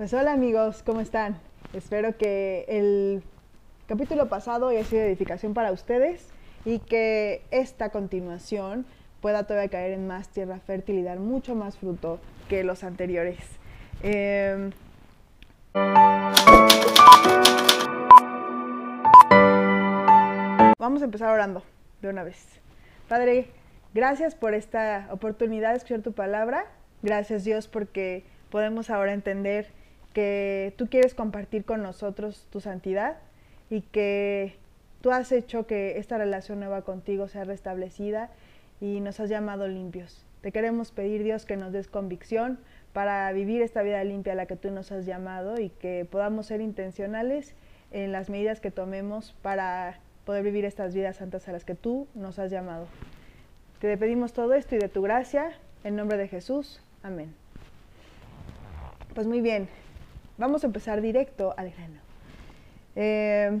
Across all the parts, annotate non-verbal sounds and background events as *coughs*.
Pues hola amigos, ¿cómo están? Espero que el capítulo pasado haya sido edificación para ustedes y que esta continuación pueda todavía caer en más tierra fértil y dar mucho más fruto que los anteriores. Eh, vamos a empezar orando de una vez. Padre, gracias por esta oportunidad de escuchar tu palabra. Gracias Dios porque podemos ahora entender que tú quieres compartir con nosotros tu santidad y que tú has hecho que esta relación nueva contigo sea restablecida y nos has llamado limpios. Te queremos pedir, Dios, que nos des convicción para vivir esta vida limpia a la que tú nos has llamado y que podamos ser intencionales en las medidas que tomemos para poder vivir estas vidas santas a las que tú nos has llamado. Te pedimos todo esto y de tu gracia, en nombre de Jesús. Amén. Pues muy bien, vamos a empezar directo al grano. Eh,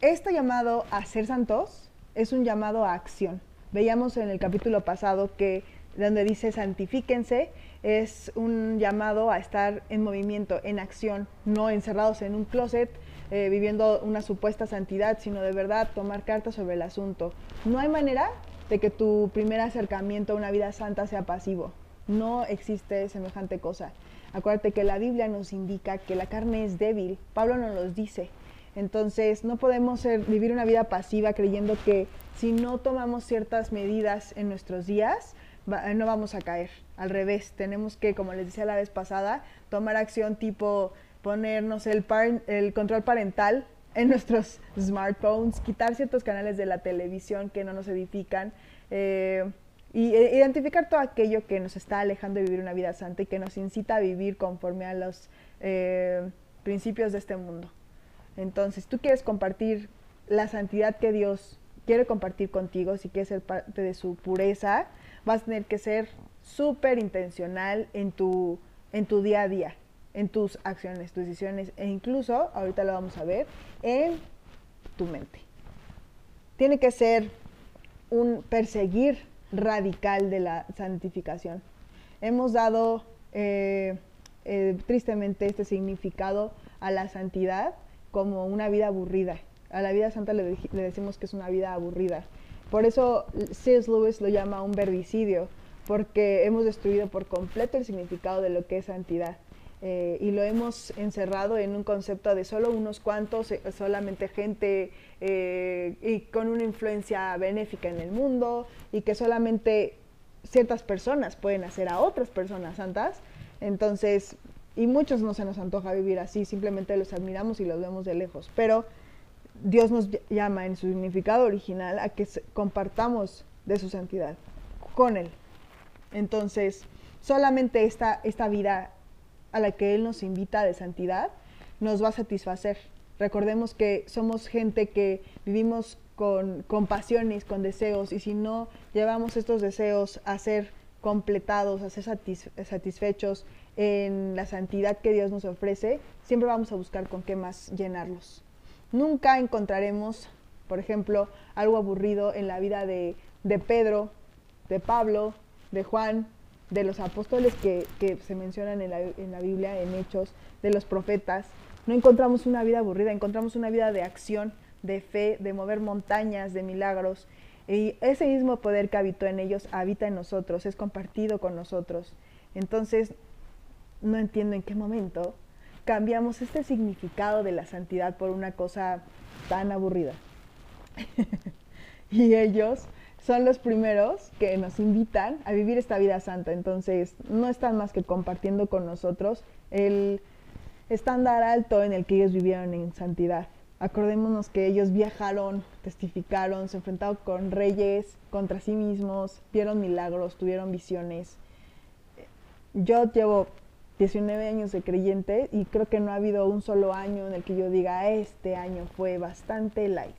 este llamado a ser santos es un llamado a acción. Veíamos en el capítulo pasado que donde dice santifíquense, es un llamado a estar en movimiento, en acción, no encerrados en un closet eh, viviendo una supuesta santidad, sino de verdad tomar cartas sobre el asunto. No hay manera de que tu primer acercamiento a una vida santa sea pasivo. No existe semejante cosa. Acuérdate que la Biblia nos indica que la carne es débil. Pablo nos lo dice. Entonces no podemos ser, vivir una vida pasiva creyendo que si no tomamos ciertas medidas en nuestros días, no vamos a caer. Al revés, tenemos que, como les decía la vez pasada, tomar acción tipo ponernos el, el control parental en nuestros smartphones, quitar ciertos canales de la televisión que no nos edifican eh, y e, identificar todo aquello que nos está alejando de vivir una vida santa y que nos incita a vivir conforme a los eh, principios de este mundo. Entonces, tú quieres compartir la santidad que Dios quiere compartir contigo, si quieres ser parte de su pureza, vas a tener que ser súper intencional en tu, en tu día a día, en tus acciones, tus decisiones e incluso, ahorita lo vamos a ver, en tu mente. Tiene que ser un perseguir radical de la santificación. Hemos dado eh, eh, tristemente este significado a la santidad como una vida aburrida. A la vida santa le, le decimos que es una vida aburrida. Por eso C.S. Lewis lo llama un verbicidio, porque hemos destruido por completo el significado de lo que es santidad. Eh, y lo hemos encerrado en un concepto de solo unos cuantos, eh, solamente gente eh, y con una influencia benéfica en el mundo y que solamente ciertas personas pueden hacer a otras personas santas. Entonces, y muchos no se nos antoja vivir así, simplemente los admiramos y los vemos de lejos. Pero Dios nos llama en su significado original a que compartamos de su santidad con Él. Entonces, solamente esta, esta vida a la que Él nos invita de santidad nos va a satisfacer. Recordemos que somos gente que vivimos con, con pasiones, con deseos, y si no llevamos estos deseos a ser completados, a ser satisfechos en la santidad que Dios nos ofrece, siempre vamos a buscar con qué más llenarlos. Nunca encontraremos, por ejemplo, algo aburrido en la vida de, de Pedro, de Pablo, de Juan, de los apóstoles que, se mencionan en la, Biblia, en Hechos, de los profetas. No encontramos una vida aburrida, encontramos una vida de acción, de fe, de mover montañas, de milagros. Y ese mismo poder que habitó en ellos habita en nosotros, es compartido con nosotros. Entonces, no entiendo en qué momento cambiamos este significado de la santidad por una cosa tan aburrida. *laughs* y ellos son los primeros que nos invitan a vivir esta vida santa. Entonces, no están más que compartiendo con nosotros el estándar alto en el que ellos vivieron en santidad. Acordémonos que ellos viajaron, testificaron, se enfrentaron con reyes, contra sí mismos, vieron milagros, tuvieron visiones. Yo llevo 19 años de creyente y creo que no ha habido un solo año en el que yo diga, este año fue bastante light.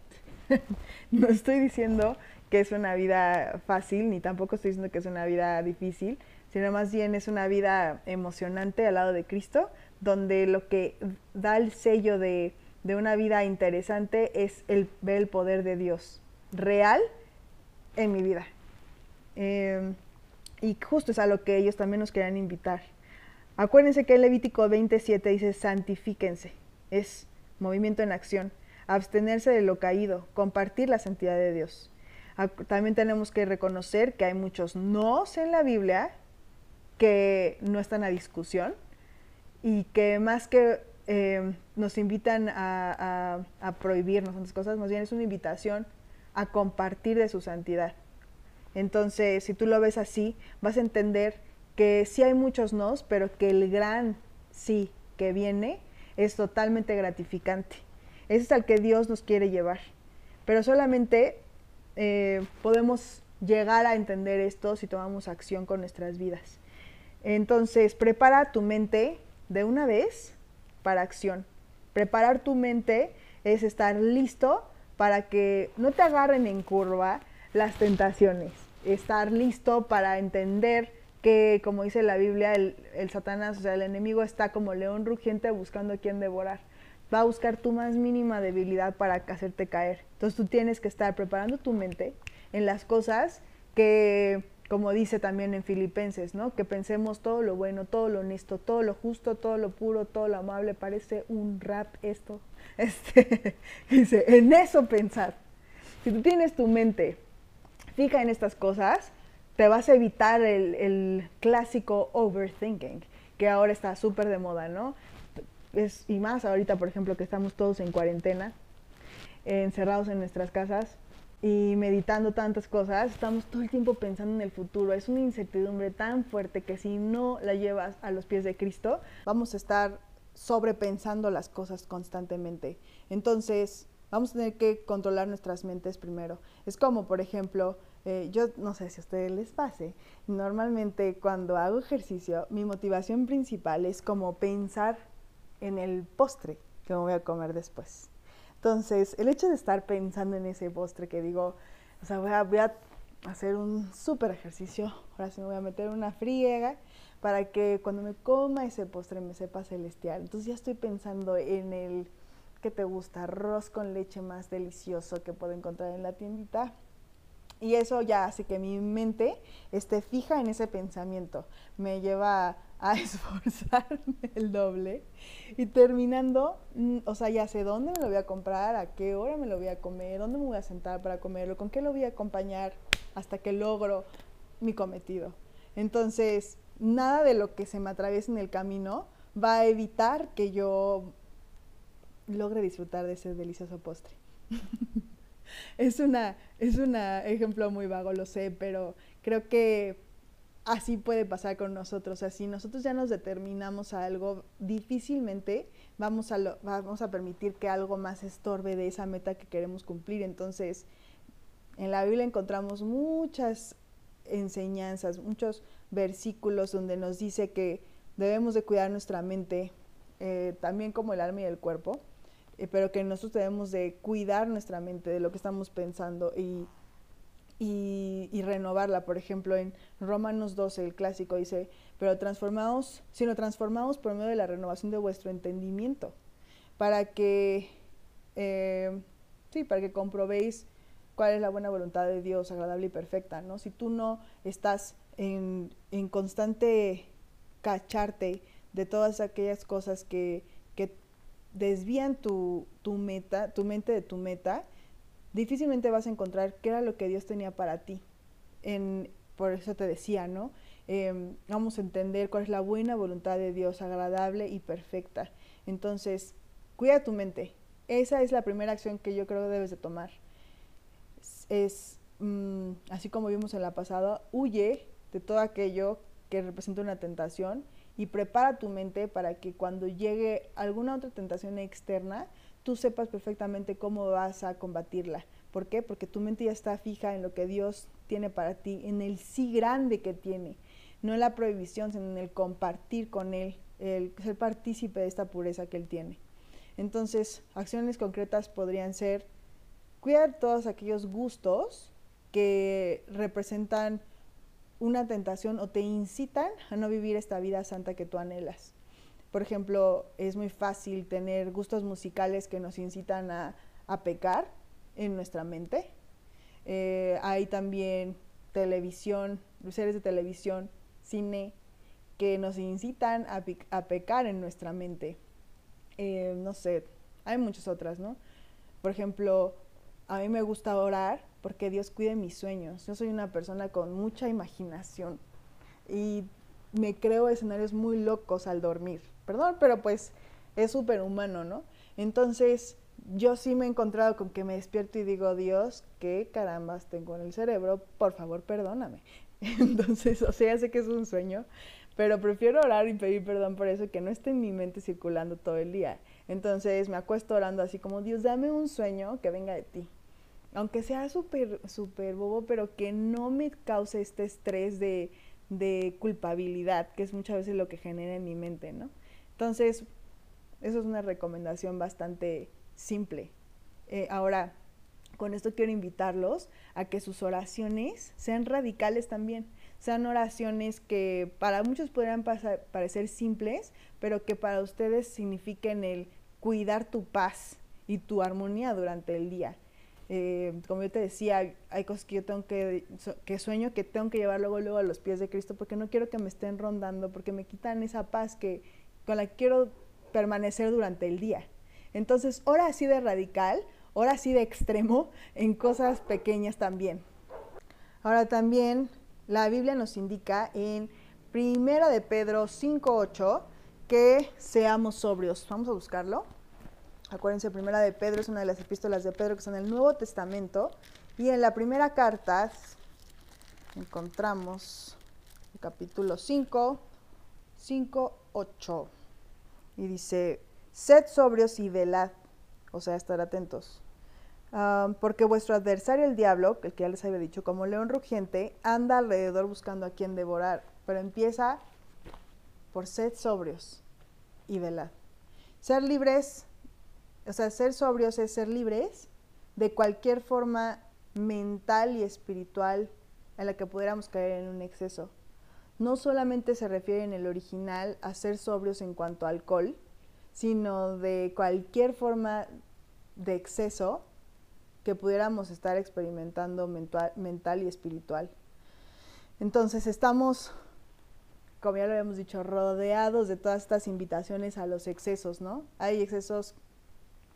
*laughs* no estoy diciendo que es una vida fácil, ni tampoco estoy diciendo que es una vida difícil, sino más bien es una vida emocionante al lado de Cristo, donde lo que da el sello de, una vida interesante es el ver el poder de Dios real en mi vida. Em, y justo es a lo que ellos también nos querían invitar, Acuérdense que en Levítico 27 dice santifíquense, es movimiento en acción, abstenerse de lo caído, compartir la santidad de Dios. También tenemos que reconocer que hay muchos nos en la Biblia que no están a discusión y que más que eh, nos invitan a, a, prohibirnos cosas, más bien es una invitación a compartir de su santidad. Entonces, si tú lo ves así, vas a entender que sí hay muchos nos, pero que el gran sí que viene es totalmente gratificante. Ese es al que Dios nos quiere llevar. Pero solamente eh, podemos llegar a entender esto si tomamos acción con nuestras vidas. Entonces, prepara tu mente de una vez para acción. Preparar tu mente es estar listo para que no te agarren en curva las tentaciones. Estar listo para entender que, como dice la Biblia, el, Satanás, o sea, el enemigo está como león rugiente buscando a quien devorar. Va a buscar tu más mínima debilidad para hacerte caer. Entonces tú tienes que estar preparando tu mente en las cosas que, como dice también en Filipenses, ¿no? Que pensemos todo lo bueno, todo lo honesto, todo lo justo, todo lo puro, todo lo amable. Parece un rap esto. *laughs* Este, dice, en eso pensar. Si tú tienes tu mente fija en estas cosas, te vas a evitar el, clásico overthinking, que ahora está súper de moda, ¿no? Y más ahorita, por ejemplo, que estamos todos en cuarentena, encerrados en nuestras casas y meditando tantas cosas, estamos todo el tiempo pensando en el futuro. Es una incertidumbre tan fuerte que si no la llevas a los pies de Cristo, vamos a estar sobrepensando las cosas constantemente. Entonces, vamos a tener que controlar nuestras mentes primero. Es como, por ejemplo, eh, yo no sé si a ustedes les pase, normalmente cuando hago ejercicio, mi motivación principal es como pensar en el postre que me voy a comer después. Entonces, el hecho de estar pensando en ese postre que digo, o sea, voy a, hacer un súper ejercicio, ahora sí me voy a meter una friega para que cuando me coma ese postre me sepa celestial. Entonces ya estoy pensando en el que te gusta, arroz con leche más delicioso que puedo encontrar en la tiendita y eso ya hace que mi mente esté fija en ese pensamiento. Me lleva a *laughs* esforzarme el doble. Y terminando, mm, o sea, ya sé dónde me lo voy a comprar, a qué hora me lo voy a comer, dónde me voy a sentar para comerlo, con qué lo voy a acompañar hasta que logro mi cometido. Entonces, nada de lo que se me atraviese en el camino va a evitar que yo logre disfrutar de ese delicioso postre. *laughs* es una es un ejemplo muy vago, lo sé, pero creo que así puede pasar con nosotros. Así nosotros ya nos determinamos a algo, difícilmente vamos a, vamos a permitir que algo más estorbe de esa meta que queremos cumplir. Entonces, en la Biblia encontramos muchas enseñanzas, muchos versículos donde nos dice que debemos de cuidar nuestra mente, eh, también como el alma y el cuerpo eh, pero que nosotros debemos de cuidar nuestra mente de lo que estamos pensando y, y, renovarla. Por ejemplo, en Romanos 12, el clásico dice, pero transformados, sino transformados por medio de la renovación de vuestro entendimiento, para que, eh, sí, para que comprobéis cuál es la buena voluntad de Dios, agradable y perfecta, ¿no? Si tú no estás en, en constante cacharte de todas aquellas cosas que, que desvían tu, meta, tu mente de tu meta, difícilmente vas a encontrar qué era lo que Dios tenía para ti. En, por eso te decía, ¿no? Em, vamos a entender cuál es la buena voluntad de Dios, agradable y perfecta. Entonces, cuida tu mente. Esa es la primera acción que yo creo que debes de tomar. Es, mm, así como vimos en la pasada, huye de todo aquello que representa una tentación y prepara tu mente para que cuando llegue alguna otra tentación externa, tú sepas perfectamente cómo vas a combatirla. ¿Por qué? Porque tu mente ya está fija en lo que Dios tiene para ti, en el sí grande que tiene, no en la prohibición, sino en el compartir con Él, el ser partícipe de esta pureza que Él tiene. Entonces, acciones concretas podrían ser cuidar todos aquellos gustos que representan una tentación o te incitan a no vivir esta vida santa que tú anhelas. Por ejemplo, es muy fácil tener gustos musicales que nos incitan a, pecar en nuestra mente. Eh, hay también televisión, series de televisión, cine, que nos incitan a, pecar en nuestra mente. Eh, no sé, hay muchas otras, ¿no? Por ejemplo, a mí me gusta orar porque Dios cuide mis sueños. Yo soy una persona con mucha imaginación y me creo escenarios muy locos al dormir. Perdón, pero pues es súper humano, ¿no? Entonces, yo sí me he encontrado con que me despierto y digo, Dios, qué carambas tengo en el cerebro, por favor, perdóname. *laughs* Entonces, o sea, sé que es un sueño, pero prefiero orar y pedir perdón por eso que no esté en mi mente circulando todo el día. Entonces me acuesto orando así como, Dios, dame un sueño que venga de ti. Aunque sea súper, súper bobo, pero que no me cause este estrés de, de culpabilidad, que es muchas veces lo que genera en mi mente, ¿no? Entonces, eso es una recomendación bastante simple. Eh, ahora, con esto quiero invitarlos a que sus oraciones sean radicales también. Sean oraciones que para muchos podrían parecer simples, pero que para ustedes signifiquen el cuidar tu paz y tu armonía durante el día. Eh, como yo te decía, hay cosas que yo tengo que, que sueño que tengo que llevar luego, luego a los pies de Cristo porque no quiero que me estén rondando, porque me quitan esa paz que, con la que quiero permanecer durante el día. Entonces, ora así de radical, ora así de extremo en cosas pequeñas también. Ahora también la Biblia nos indica en Primera de Pedro 5.8 que seamos sobrios. Vamos a buscarlo. Acuérdense, Primera de Pedro es una de las epístolas de Pedro que en el Nuevo Testamento. Y en la primera carta encontramos el capítulo 5, 5, 8. Y dice, sed sobrios y velad, o sea, estar atentos. porque vuestro adversario el diablo, el que ya les había dicho, como león rugiente, anda alrededor buscando a quien devorar, pero empieza por sed sobrios y velad. Ser libres, o sea, ser sobrios es ser libres de cualquier forma mental y espiritual en la que pudiéramos caer en un exceso no solamente se refiere en el original a ser sobrios en cuanto a alcohol, sino de cualquier forma de exceso que pudiéramos estar experimentando mental, y espiritual. Entonces estamos, como ya lo habíamos dicho, rodeados de todas estas invitaciones a los excesos, ¿no? Hay excesos,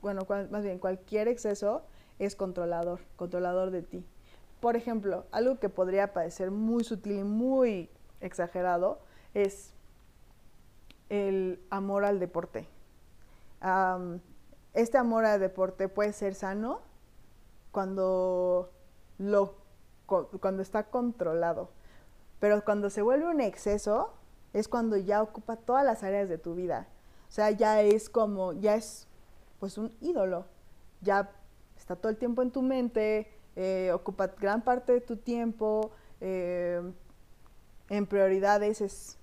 bueno, más bien cualquier exceso es controlador, controlador de ti. Por ejemplo, algo que podría parecer muy sutil y muy exagerado es el amor al deporte. este amor al deporte puede ser sano cuando, lo, cuando está controlado, pero cuando se vuelve un exceso es cuando ya ocupa todas las áreas de tu vida. O sea, ya es como, ya es pues un ídolo, ya está todo el tiempo en tu mente, eh, ocupa gran parte de tu tiempo, eh, en prioridades es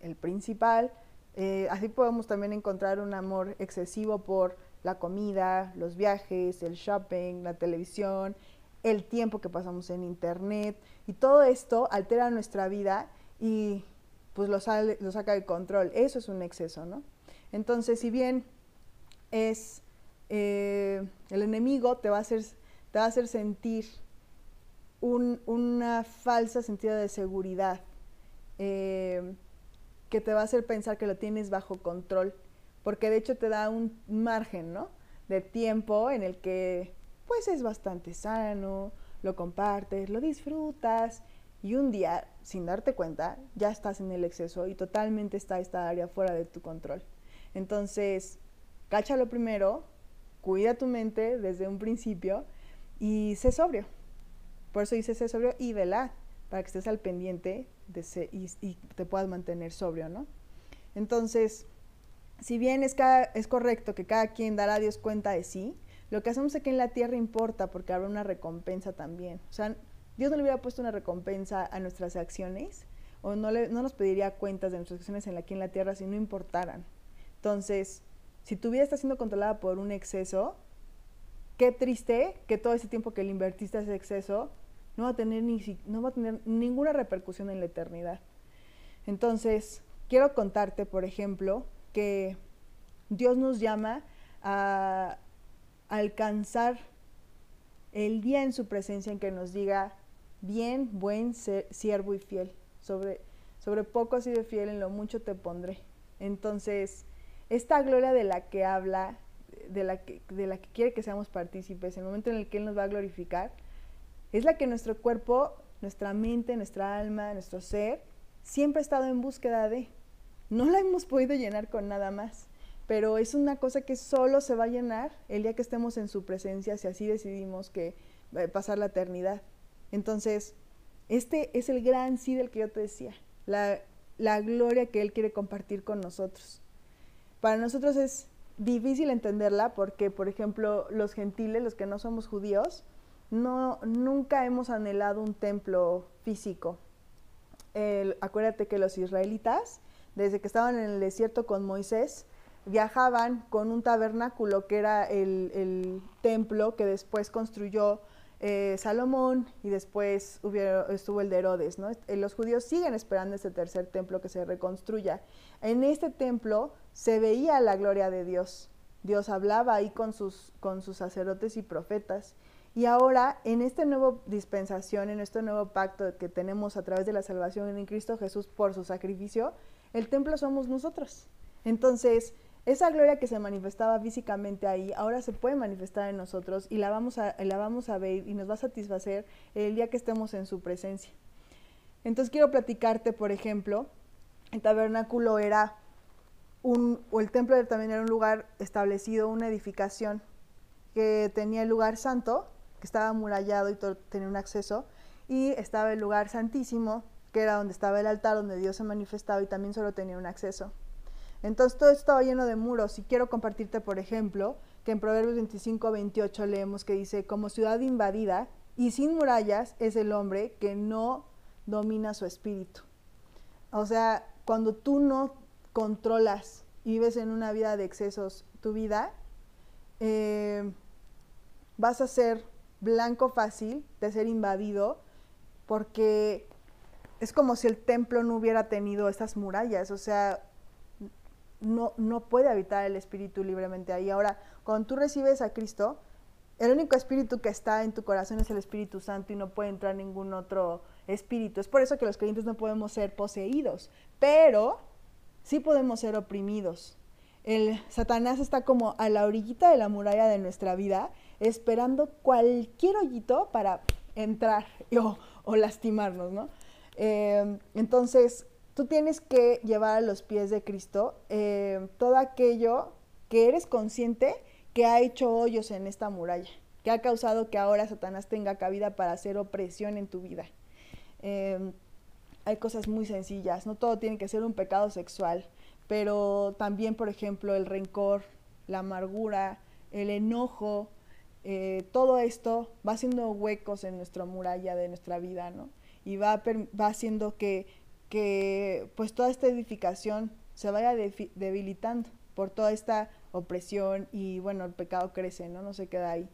el principal. Eh, así podemos también encontrar un amor excesivo por la comida, los viajes, el shopping, la televisión, el tiempo que pasamos en internet y todo esto altera nuestra vida y pues lo, lo saca de control. Eso es un exceso, ¿no? Entonces, si bien es eh, el enemigo te va a hacer, te va a hacer sentir un, una falsa sentido de seguridad, eh, que te va a hacer pensar que lo tienes bajo control, porque de hecho te da un margen, ¿no? De tiempo en el que pues es bastante sano, lo compartes, lo disfrutas y un día, sin darte cuenta, ya estás en el exceso y totalmente está esta área fuera de tu control. Entonces, cáchalo primero, cuida tu mente desde un principio y sé sobrio. Por eso dice sé sobrio y vela, para que estés al pendiente y, te puedas mantener sobrio, ¿no? Entonces, si bien es, correcto que cada quien dará a Dios cuenta de sí, lo que hacemos aquí en la tierra importa porque habrá una recompensa también. O sea, Dios no le hubiera puesto una recompensa a nuestras acciones o no, nos pediría cuentas de nuestras acciones aquí en la tierra si no importaran. Entonces, si tu vida está siendo controlada por un exceso, qué triste que todo ese tiempo que le invertiste a ese exceso no va a tener, ni, no va a tener ninguna repercusión en la eternidad. Entonces, quiero contarte, por ejemplo, que Dios nos llama a alcanzar el día en su presencia en que nos diga, bien, buen siervo y fiel. Sobre, sobre poco has sido fiel, en lo mucho te pondré. Entonces, esta gloria de la que habla, de la que, quiere que seamos partícipes, el momento en el que Él nos va a glorificar, es la que nuestro cuerpo, nuestra mente, nuestra alma, nuestro ser, siempre ha estado en búsqueda de. No la hemos podido llenar con nada más, pero es una cosa que solo se va a llenar el día que estemos en su presencia, si así decidimos que pasar la eternidad. Entonces, este es el gran sí del que yo te decía, la gloria que Él quiere compartir con nosotros. Para nosotros es difícil entenderla porque, por ejemplo, los gentiles, los que no somos judíos, no, nunca hemos anhelado un templo físico. acuérdate que los israelitas, desde que estaban en el desierto con Moisés, viajaban con un tabernáculo que era el, el templo que después construyó eh, Salomón y después estuvo el de Herodes. ¿no? Eh, los judíos siguen esperando ese tercer templo que se reconstruya. En este templo se veía la gloria de Dios. Dios hablaba ahí con sus, con sus sacerdotes y profetas. Y ahora, en esta nueva dispensación, en este nuevo pacto que tenemos a través de la salvación en Cristo Jesús por su sacrificio, el templo somos nosotros. Entonces, esa gloria que se manifestaba físicamente ahí, ahora se puede manifestar en nosotros y la vamos a, la vamos a ver y nos va a satisfacer el día que estemos en su presencia. Entonces quiero platicarte, por ejemplo, el tabernáculo era un, o el templo también era un lugar establecido, una edificación que tenía el lugar santo, que estaba amurallado y tenía un acceso, y estaba el lugar santísimo, que era donde estaba el altar, donde Dios se manifestaba y también solo tenía un acceso. Entonces todo estaba lleno de muros y quiero compartirte, por ejemplo, que en Proverbios 25, 28 leemos que dice, como ciudad invadida y sin murallas es el hombre que no domina su espíritu. O sea, cuando tú no controlas y vives en una vida de excesos tu vida, eh, vas a ser blanco fácil de ser invadido porque es como si el templo no hubiera tenido estas murallas. O sea, no, no puede habitar el espíritu libremente ahí. Ahora, cuando tú recibes a Cristo, el único espíritu que está en tu corazón es el Espíritu Santo y no puede entrar ningún otro espíritu. Es por eso que los creyentes no podemos ser poseídos, pero sí podemos ser oprimidos. El Satanás está como a la orillita de la muralla de nuestra vida, esperando cualquier hoyito para entrar *laughs* o, lastimarnos, ¿no? Eh, entonces, tú tienes que llevar a los pies de Cristo eh, todo aquello que eres consciente que ha hecho hoyos en esta muralla, que ha causado que ahora Satanás tenga cabida para hacer opresión en tu vida. Em, hay cosas muy sencillas, no todo tiene que ser un pecado sexual, pero también, por ejemplo, el rencor, la amargura, el enojo, eh, todo esto va haciendo huecos en nuestra muralla de nuestra vida, ¿no? Y va, va haciendo que que pues toda esta edificación se vaya debilitando por toda esta opresión y bueno, el pecado crece, ¿no? No se queda ahí.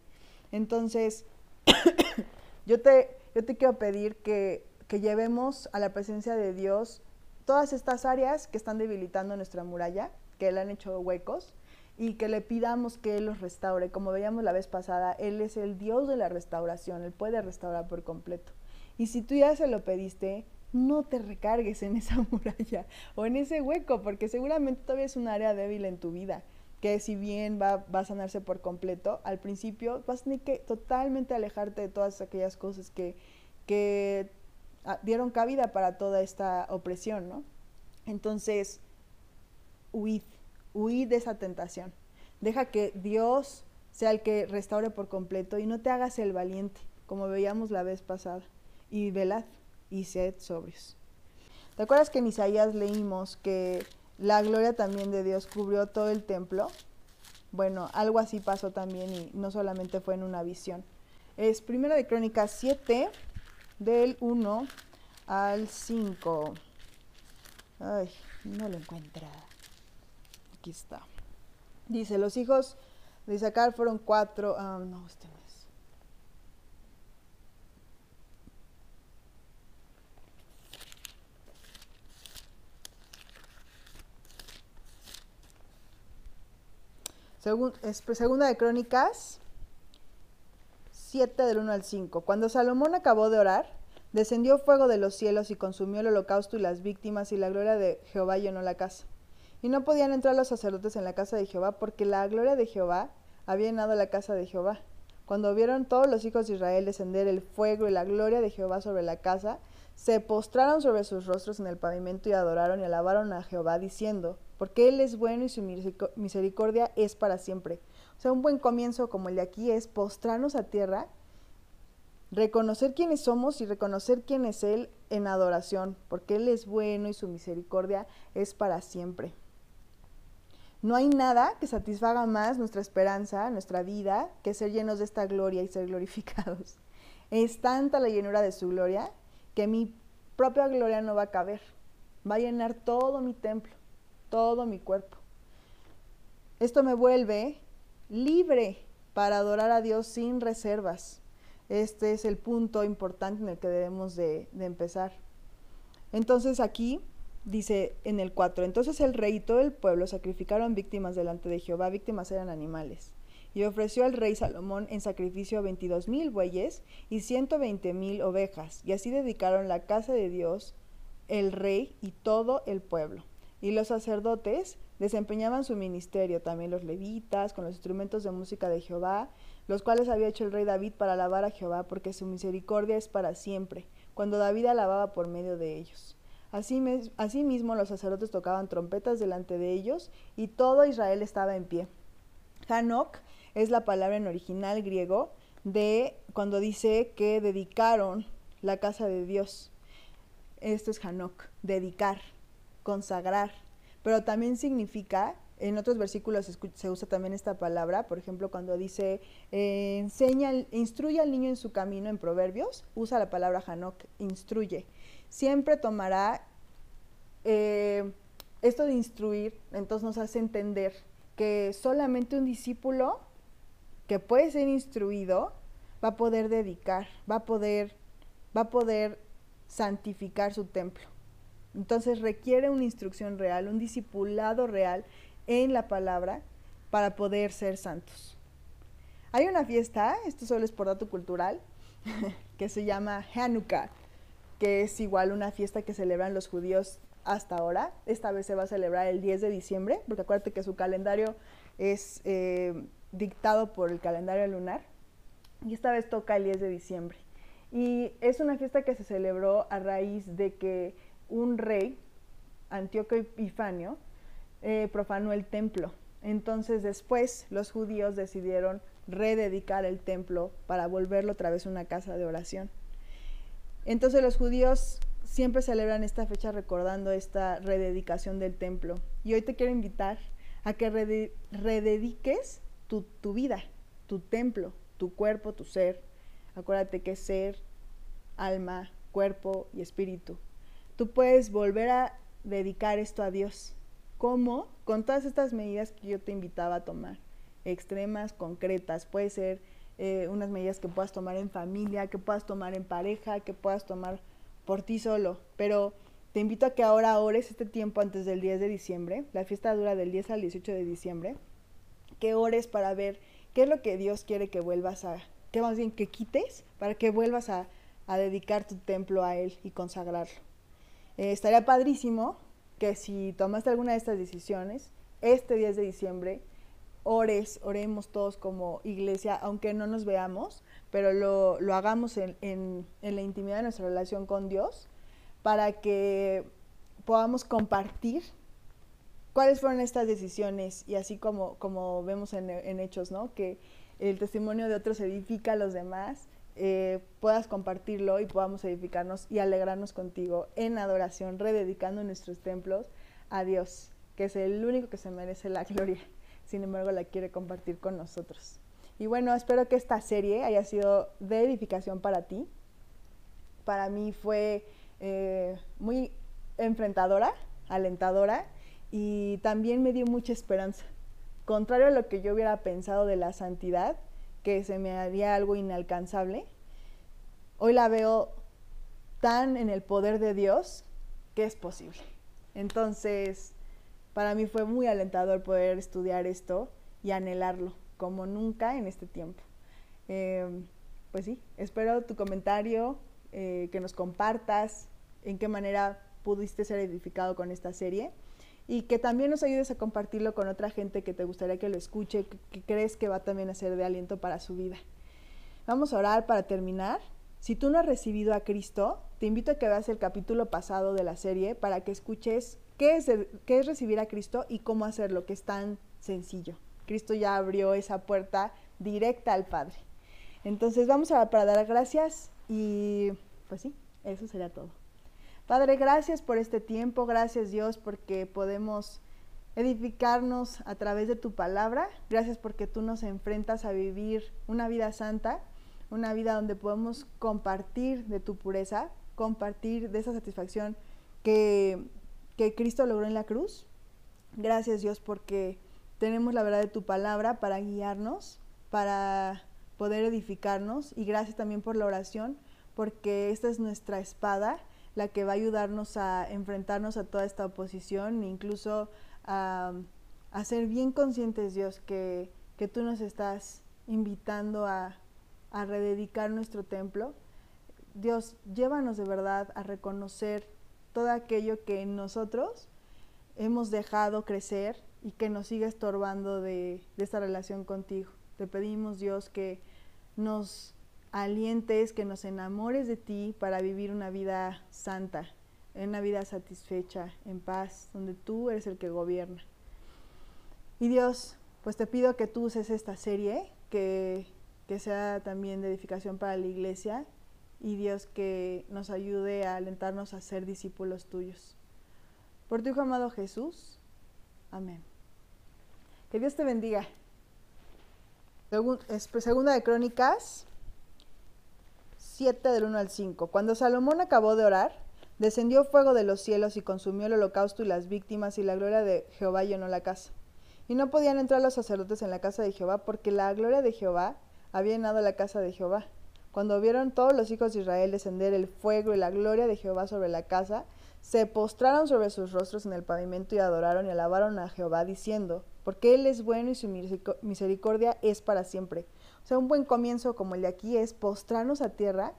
Entonces, *coughs* yo, te, yo te quiero pedir que, que llevemos a la presencia de Dios todas estas áreas que están debilitando nuestra muralla, que le han hecho huecos, y que le pidamos que Él los restaure. Como veíamos la vez pasada, Él es el Dios de la restauración, Él puede restaurar por completo. Y si tú ya se lo pediste, no te recargues en esa *laughs* muralla o en ese hueco, porque seguramente todavía es un área débil en tu vida, que si bien va, a sanarse por completo, al principio vas a tener que totalmente alejarte de todas aquellas cosas que, que ah, dieron cabida para toda esta opresión, ¿no? Entonces, huid, huid de esa tentación. Deja que Dios sea el que restaure por completo y no te hagas el valiente, como veíamos la vez pasada. Y velad y sed sobrios. ¿Te acuerdas que en Isaías leímos que la gloria también de Dios cubrió todo el templo? Bueno, algo así pasó también y no solamente fue en una visión. Es Primera de Crónicas 7, del 1 al 5. Ay, no lo encuentra. Aquí está. Dice, los hijos de Isaacar fueron cuatro. Ah, no, este no. Pues, segunda de Crónicas 7 del 1 al 5. Cuando Salomón acabó de orar, Descendió fuego de los cielos y consumió el holocausto y las víctimas, y la gloria de Jehová llenó la casa. Y no podían entrar los sacerdotes en la casa de Jehová, porque la gloria de Jehová había llenado la casa de Jehová. Cuando vieron todos los hijos de Israel descender el fuego y la gloria de Jehová sobre la casa, se postraron sobre sus rostros en el pavimento y adoraron y alabaron a Jehová, diciendo, porque Él es bueno y su misericordia es para siempre. O sea, un buen comienzo como el de aquí es postrarnos a tierra reconocer quiénes somos y reconocer quién es Él en adoración, porque Él es bueno y su misericordia es para siempre. No hay nada que satisfaga más nuestra esperanza, nuestra vida, que ser llenos de esta gloria y ser glorificados. *laughs* Es tanta la llenura de su gloria que mi propia gloria no va a caber. Va a llenar todo mi templo, todo mi cuerpo. Esto me vuelve libre para adorar a Dios sin reservas. Este es el punto importante en el que debemos de, empezar. Entonces aquí dice en el 4, entonces el rey y todo el pueblo sacrificaron víctimas delante de Jehová, víctimas eran animales. Y ofreció al rey Salomón en sacrificio veintidós mil bueyes y ciento veinte mil ovejas. Y así dedicaron la casa de Dios, el rey y todo el pueblo. Y los sacerdotes desempeñaban su ministerio, también los levitas, con los instrumentos de música de Jehová, los cuales había hecho el rey David para alabar a Jehová, porque su misericordia es para siempre, cuando David alababa por medio de ellos. Asimismo los sacerdotes tocaban trompetas delante de ellos, y todo Israel estaba en pie. Hanok es la palabra en original griego de cuando dice que dedicaron la casa de Dios. Esto es Hanok, dedicar, consagrar, pero también significa en otros versículos se usa también esta palabra, por ejemplo, cuando dice, eh, enseña, instruye al niño en su camino en Proverbios, usa la palabra Hanok, instruye. Siempre tomará eh, esto de instruir, entonces nos hace entender que solamente un discípulo que puede ser instruido va a poder dedicar, va a poder, va a poder santificar su templo. Entonces requiere una instrucción real, un discipulado real en la palabra para poder ser santos. Hay una fiesta, esto solo es por dato cultural, *laughs* que se llama Hanukkah, que es igual una fiesta que celebran los judíos hasta ahora. Esta vez se va a celebrar el 10 de diciembre, porque acuérdate que su calendario es eh, dictado por el calendario lunar, y esta vez toca el 10 de diciembre. Y es una fiesta que se celebró a raíz de que un rey, Antíoco Epifanio, eh, profanó el templo. Entonces después los judíos decidieron rededicar el templo para volverlo otra vez una casa de oración. Entonces los judíos siempre celebran esta fecha recordando esta rededicación del templo. Y hoy te quiero invitar a que redediques tu, tu vida, tu templo, tu cuerpo, tu ser. Acuérdate que es ser, alma, cuerpo y espíritu. Tú puedes volver a dedicar esto a Dios ¿Cómo? Con todas estas medidas que yo te invitaba a tomar, extremas, concretas. Puede ser eh, unas medidas que puedas tomar en familia, que puedas tomar en pareja, que puedas tomar por ti solo. Pero te invito a que ahora ores este tiempo antes del 10 de diciembre. La fiesta dura del 10 al 18 de diciembre. Que ores para ver qué es lo que Dios quiere que vuelvas a, que más bien que quites, para que vuelvas a, dedicar tu templo a Él y consagrarlo. Eh, estaría padrísimo que si tomaste alguna de estas decisiones, este 10 de diciembre, ores, oremos todos como iglesia, aunque no nos veamos, pero lo, lo hagamos en, en, en, la intimidad de nuestra relación con Dios, para que podamos compartir cuáles fueron estas decisiones y así como, como vemos en, en Hechos, ¿no? Que el testimonio de otros edifica a los demás eh, puedas compartirlo y podamos edificarnos y alegrarnos contigo en adoración, rededicando nuestros templos a Dios, que es el único que se merece la *laughs* gloria. Sin embargo, la quiere compartir con nosotros. Y bueno, espero que esta serie haya sido de edificación para ti. Para mí fue eh, muy enfrentadora, alentadora y también me dio mucha esperanza. Contrario a lo que yo hubiera pensado de la santidad, que se me haría algo inalcanzable, hoy la veo tan en el poder de Dios que es posible. Entonces, para mí fue muy alentador poder estudiar esto y anhelarlo como nunca en este tiempo. Em, pues sí, espero tu comentario eh, que nos compartas en qué manera pudiste ser edificado con esta serie y que también nos ayudes a compartirlo con otra gente que te gustaría que lo escuche, que, crees que va también a ser de aliento para su vida. Vamos a orar para terminar. Si tú no has recibido a Cristo, te invito a que veas el capítulo pasado de la serie para que escuches qué es, recibir a Cristo y cómo hacerlo, que es tan sencillo. Cristo ya abrió esa puerta directa al Padre. Entonces vamos a para dar gracias y pues sí, eso sería todo. Padre, gracias por este tiempo, gracias Dios porque podemos edificarnos a través de tu palabra, gracias porque tú nos enfrentas a vivir una vida santa, una vida donde podemos compartir de tu pureza, compartir de esa satisfacción que, que Cristo logró en la cruz. Gracias Dios porque tenemos la verdad de tu palabra para guiarnos, para poder edificarnos y gracias también por la oración porque esta es nuestra espada la que va a ayudarnos a enfrentarnos a toda esta oposición, incluso a, ser bien conscientes, Dios, que, que tú nos estás invitando a, a rededicar nuestro templo. Dios, llévanos de verdad a reconocer todo aquello que nosotros hemos dejado crecer y que nos sigue estorbando de, de esta relación contigo. Te pedimos, Dios, que nos alientes, que nos enamores de ti para vivir una vida santa, una vida satisfecha, en paz, donde tú eres el que gobierna. Y Dios, pues te pido que tú uses esta serie, que, que sea también de edificación para la iglesia, y Dios que nos ayude a alentarnos a ser discípulos tuyos. Por tu Hijo amado Jesús. Amén. Que Dios te bendiga. Segunda de Crónicas 7 del 1 al 5. Cuando Salomón acabó de orar, descendió fuego de los cielos y consumió el holocausto y las víctimas y la gloria de Jehová llenó la casa. Y no podían entrar los sacerdotes en la casa de Jehová porque la gloria de Jehová había llenado la casa de Jehová. Cuando vieron todos los hijos de Israel descender el fuego y la gloria de Jehová sobre la casa, se postraron sobre sus rostros en el pavimento y adoraron y alabaron a Jehová diciendo, porque Él es bueno y su misericordia es para siempre. O sea, un buen comienzo como el de aquí es postrarnos a tierra,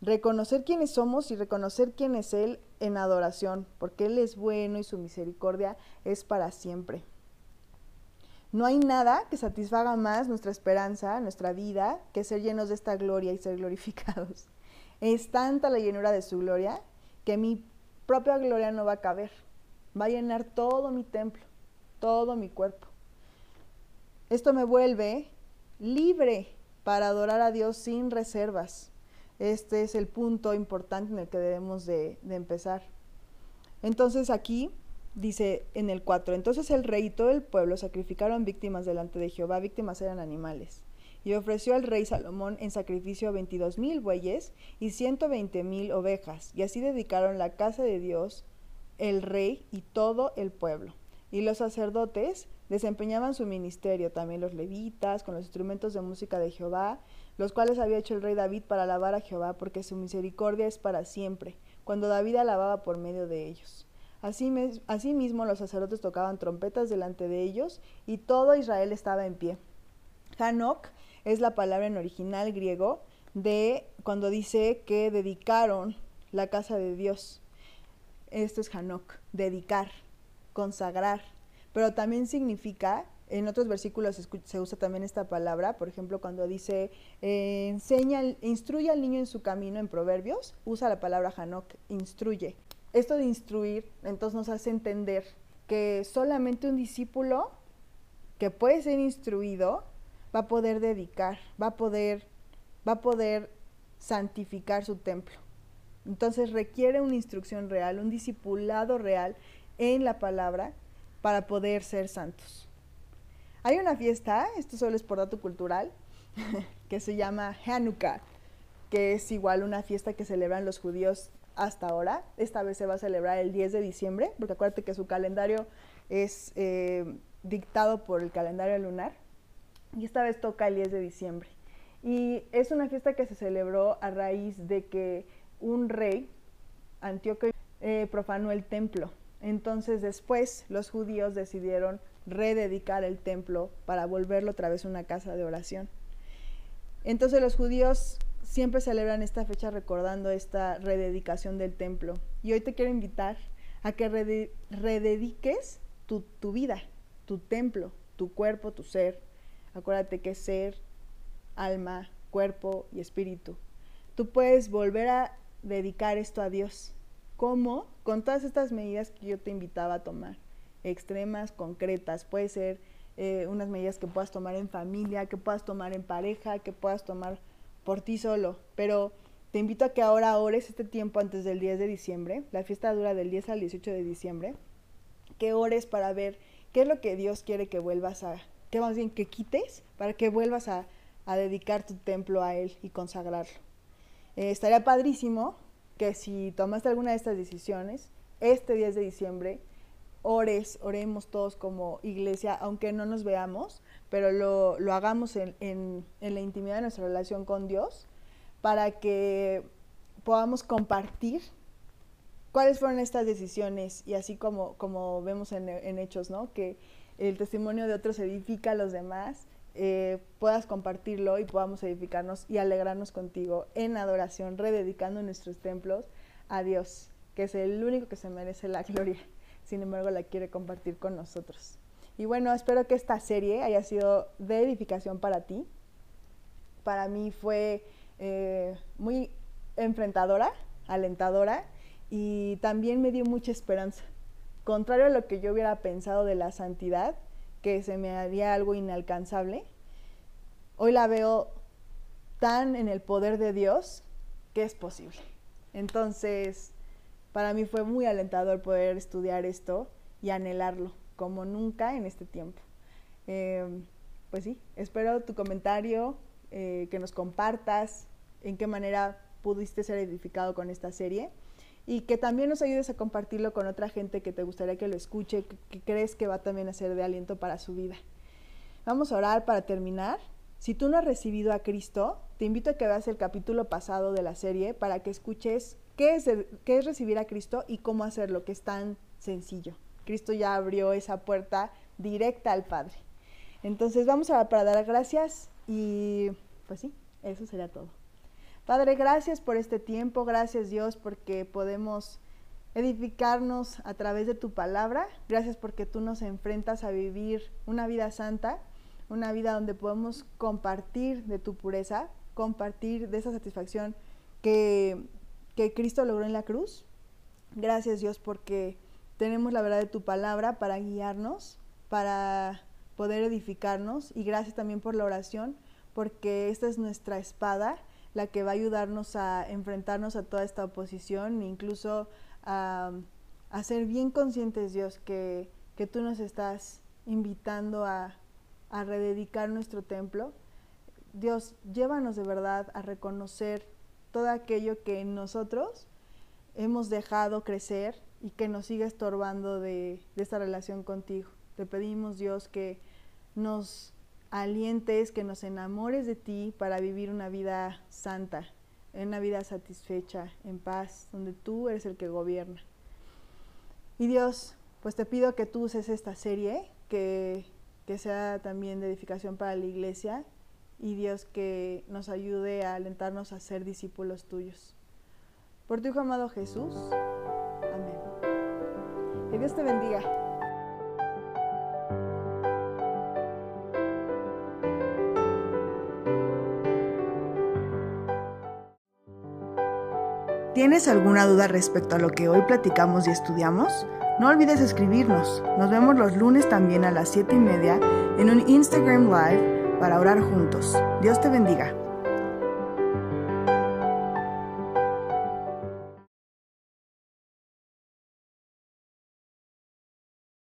reconocer quiénes somos y reconocer quién es Él en adoración, porque Él es bueno y su misericordia es para siempre. No hay nada que satisfaga más nuestra esperanza, nuestra vida, que ser llenos de esta gloria y ser glorificados. *laughs* Es tanta la llenura de su gloria que mi propia gloria no va a caber. Va a llenar todo mi templo, todo mi cuerpo. Esto me vuelve libre para adorar a Dios sin reservas. Este es el punto importante en el que debemos de, empezar. Entonces aquí dice en el 4, entonces el rey y todo el pueblo sacrificaron víctimas delante de Jehová, víctimas eran animales. Y ofreció al rey Salomón en sacrificio veintidós mil bueyes y ciento veinte mil ovejas. Y así dedicaron la casa de Dios, el rey y todo el pueblo. Y los sacerdotes desempeñaban su ministerio, también los levitas, con los instrumentos de música de Jehová, los cuales había hecho el rey David para alabar a Jehová, porque su misericordia es para siempre, cuando David alababa por medio de ellos. Asimismo los sacerdotes tocaban trompetas delante de ellos, y todo Israel estaba en pie. Hanok es la palabra en original griego de cuando dice que dedicaron la casa de Dios. Esto es Hanok, dedicar, consagrar pero también significa, en otros versículos se usa también esta palabra, por ejemplo, cuando dice, eh, enseña, instruye al niño en su camino en Proverbios, usa la palabra Hanok, instruye. Esto de instruir, entonces nos hace entender que solamente un discípulo que puede ser instruido va a poder dedicar, va a poder, va a poder santificar su templo. Entonces requiere una instrucción real, un discipulado real en la palabra para poder ser santos. Hay una fiesta, esto solo es por dato cultural, *laughs* que se llama Hanukkah, que es igual una fiesta que celebran los judíos hasta ahora. Esta vez se va a celebrar el 10 de diciembre, porque acuérdate que su calendario es eh, dictado por el calendario lunar. Y esta vez toca el 10 de diciembre. Y es una fiesta que se celebró a raíz de que un rey, Antíoco, eh, profanó el templo entonces después los judíos decidieron rededicar el templo para volverlo otra vez una casa de oración. Entonces los judíos siempre celebran esta fecha recordando esta rededicación del templo. Y hoy te quiero invitar a que redediques tu, tu vida, tu templo, tu cuerpo, tu ser. Acuérdate que es ser, alma, cuerpo y espíritu. Tú puedes volver a dedicar esto a Dios. ¿Cómo? Con todas estas medidas que yo te invitaba a tomar, extremas, concretas. Puede ser eh, unas medidas que puedas tomar en familia, que puedas tomar en pareja, que puedas tomar por ti solo. Pero te invito a que ahora ores este tiempo antes del 10 de diciembre. La fiesta dura del 10 al 18 de diciembre. Que ores para ver qué es lo que Dios quiere que vuelvas a, que más bien que quites, para que vuelvas a, dedicar tu templo a Él y consagrarlo. Eh, estaría padrísimo que si tomaste alguna de estas decisiones, este 10 de diciembre, ores, oremos todos como iglesia, aunque no nos veamos, pero lo, lo hagamos en, en, en, la intimidad de nuestra relación con Dios, para que podamos compartir cuáles fueron estas decisiones y así como, como vemos en, en Hechos, ¿no? Que el testimonio de otros edifica a los demás, eh, puedas compartirlo y podamos edificarnos y alegrarnos contigo en adoración, rededicando nuestros templos a Dios, que es el único que se merece la gloria. Sin embargo, la quiere compartir con nosotros. Y bueno, espero que esta serie haya sido de edificación para ti. Para mí fue eh, muy enfrentadora, alentadora y también me dio mucha esperanza. Contrario a lo que yo hubiera pensado de la santidad, que se me haría algo inalcanzable, hoy la veo tan en el poder de Dios que es posible. Entonces, para mí fue muy alentador poder estudiar esto y anhelarlo como nunca en este tiempo. Em, pues sí, espero tu comentario, eh, que nos compartas en qué manera pudiste ser edificado con esta serie y que también nos ayudes a compartirlo con otra gente que te gustaría que lo escuche, que, crees que va también a ser de aliento para su vida. Vamos a orar para terminar. Si tú no has recibido a Cristo, te invito a que veas el capítulo pasado de la serie para que escuches qué es, qué es recibir a Cristo y cómo hacerlo, que es tan sencillo. Cristo ya abrió esa puerta directa al Padre. Entonces vamos a para dar gracias y pues sí, eso sería todo. Padre, gracias por este tiempo, gracias Dios porque podemos edificarnos a través de tu palabra, gracias porque tú nos enfrentas a vivir una vida santa, una vida donde podemos compartir de tu pureza, compartir de esa satisfacción que, que Cristo logró en la cruz. Gracias Dios porque tenemos la verdad de tu palabra para guiarnos, para poder edificarnos y gracias también por la oración porque esta es nuestra espada la que va a ayudarnos a enfrentarnos a toda esta oposición incluso a, ser bien conscientes, Dios, que, que tú nos estás invitando a, a rededicar nuestro templo. Dios, llévanos de verdad a reconocer todo aquello que nosotros hemos dejado crecer y que nos sigue estorbando de, de esta relación contigo. Te pedimos, Dios, que nos alientes, que nos enamores de ti para vivir una vida santa, una vida satisfecha, en paz, donde tú eres el que gobierna. Y Dios, pues te pido que tú uses esta serie, que, que sea también de edificación para la iglesia, y Dios que nos ayude a alentarnos a ser discípulos tuyos. Por tu Hijo amado Jesús. Amén. Que Dios te bendiga. ¿Tienes alguna duda respecto a lo que hoy platicamos y estudiamos? No olvides escribirnos. Nos vemos los lunes también a las 7 y media en un Instagram Live para orar juntos. Dios te bendiga.